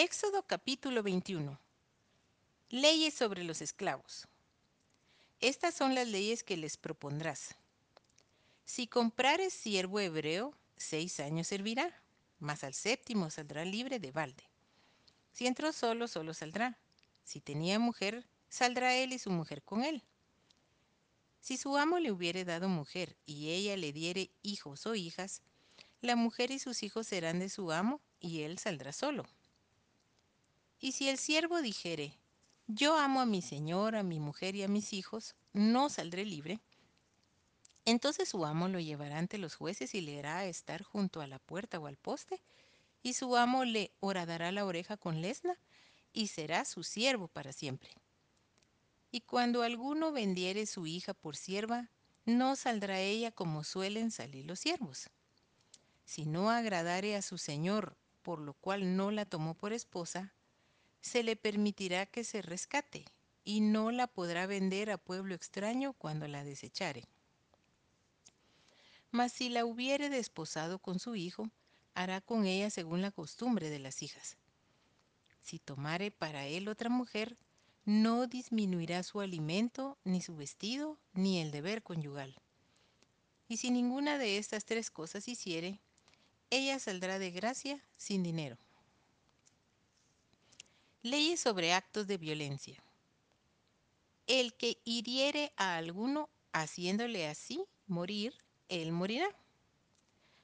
Éxodo capítulo 21. Leyes sobre los esclavos. Estas son las leyes que les propondrás. Si comprares siervo hebreo, seis años servirá, mas al séptimo saldrá libre de balde. Si entró solo, solo saldrá. Si tenía mujer, saldrá él y su mujer con él. Si su amo le hubiere dado mujer y ella le diere hijos o hijas, la mujer y sus hijos serán de su amo y él saldrá solo. Y si el siervo dijere, yo amo a mi señor, a mi mujer y a mis hijos, no saldré libre, entonces su amo lo llevará ante los jueces y le hará estar junto a la puerta o al poste, y su amo le horadará la oreja con lesna, y será su siervo para siempre. Y cuando alguno vendiere su hija por sierva, no saldrá ella como suelen salir los siervos. Si no agradare a su señor, por lo cual no la tomó por esposa, se le permitirá que se rescate y no la podrá vender a pueblo extraño cuando la desechare. Mas si la hubiere desposado con su hijo, hará con ella según la costumbre de las hijas. Si tomare para él otra mujer, no disminuirá su alimento, ni su vestido, ni el deber conyugal. Y si ninguna de estas tres cosas hiciere, ella saldrá de gracia sin dinero. Leyes sobre actos de violencia. El que hiriere a alguno haciéndole así morir, él morirá.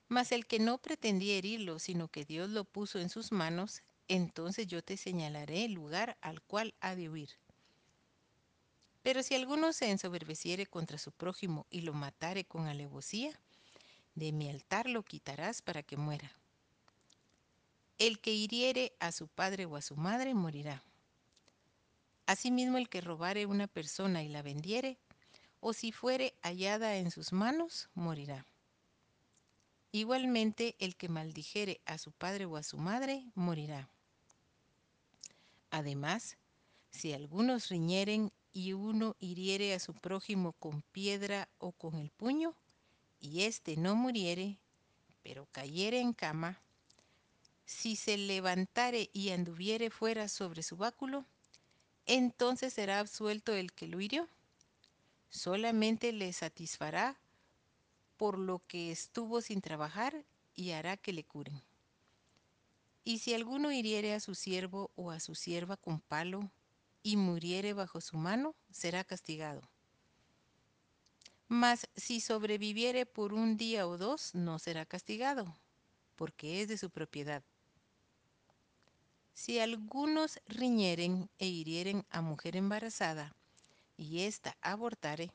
Mas el que no pretendía herirlo, sino que Dios lo puso en sus manos, entonces yo te señalaré el lugar al cual ha de huir. Pero si alguno se ensoberbeciere contra su prójimo y lo matare con alevosía, de mi altar lo quitarás para que muera. El que hiriere a su padre o a su madre morirá. Asimismo el que robare una persona y la vendiere, o si fuere hallada en sus manos, morirá. Igualmente el que maldijere a su padre o a su madre, morirá. Además, si algunos riñeren y uno hiriere a su prójimo con piedra o con el puño, y éste no muriere, pero cayere en cama, si se levantare y anduviere fuera sobre su báculo, entonces será absuelto el que lo hirió. Solamente le satisfará por lo que estuvo sin trabajar y hará que le curen. Y si alguno hiriere a su siervo o a su sierva con palo y muriere bajo su mano, será castigado. Mas si sobreviviere por un día o dos, no será castigado, porque es de su propiedad. Si algunos riñeren e hirieren a mujer embarazada, y ésta abortare,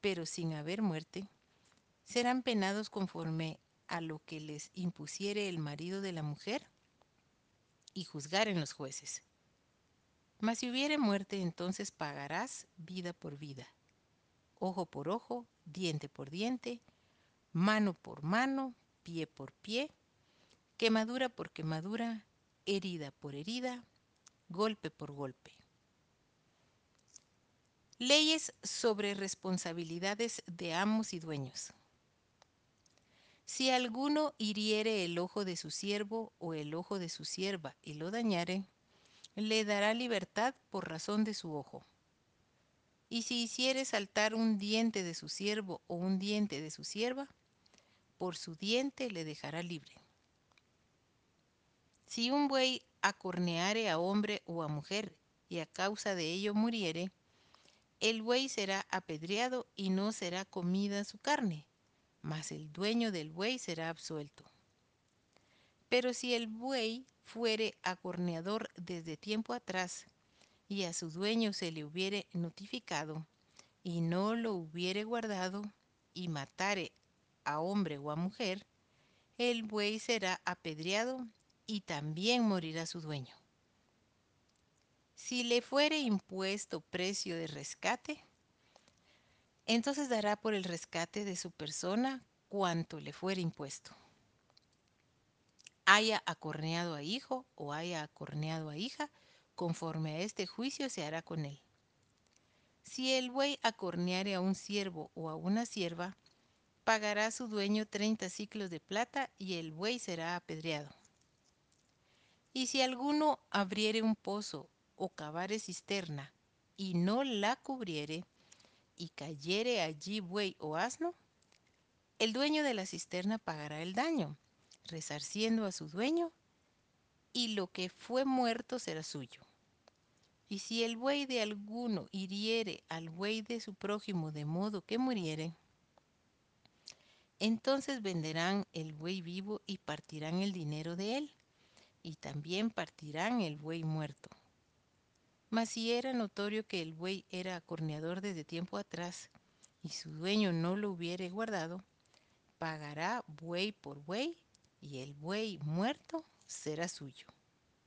pero sin haber muerte, serán penados conforme a lo que les impusiere el marido de la mujer, y juzgaren los jueces. Mas si hubiere muerte, entonces pagarás vida por vida, ojo por ojo, diente por diente, mano por mano, pie por pie, quemadura por quemadura, herida por herida, golpe por golpe. Leyes sobre responsabilidades de amos y dueños. Si alguno hiriere el ojo de su siervo o el ojo de su sierva y lo dañare, le dará libertad por razón de su ojo. Y si hiciere saltar un diente de su siervo o un diente de su sierva, por su diente le dejará libre. Si un buey acorneare a hombre o a mujer y a causa de ello muriere, el buey será apedreado y no será comida su carne, mas el dueño del buey será absuelto. Pero si el buey fuere acorneador desde tiempo atrás y a su dueño se le hubiere notificado y no lo hubiere guardado y matare a hombre o a mujer, el buey será apedreado y también morirá su dueño. Si le fuere impuesto precio de rescate, entonces dará por el rescate de su persona cuanto le fuere impuesto. Haya acorneado a hijo o haya acorneado a hija, conforme a este juicio se hará con él. Si el buey acorneare a un siervo o a una sierva, pagará su dueño treinta ciclos de plata y el buey será apedreado. Y si alguno abriere un pozo o cavare cisterna y no la cubriere, y cayere allí buey o asno, el dueño de la cisterna pagará el daño, resarciendo a su dueño, y lo que fue muerto será suyo. Y si el buey de alguno hiriere al buey de su prójimo de modo que muriere, entonces venderán el buey vivo y partirán el dinero de él, y también partirán el buey muerto. Mas si era notorio que el buey era acorneador desde tiempo atrás, y su dueño no lo hubiere guardado, pagará buey por buey, y el buey muerto será suyo.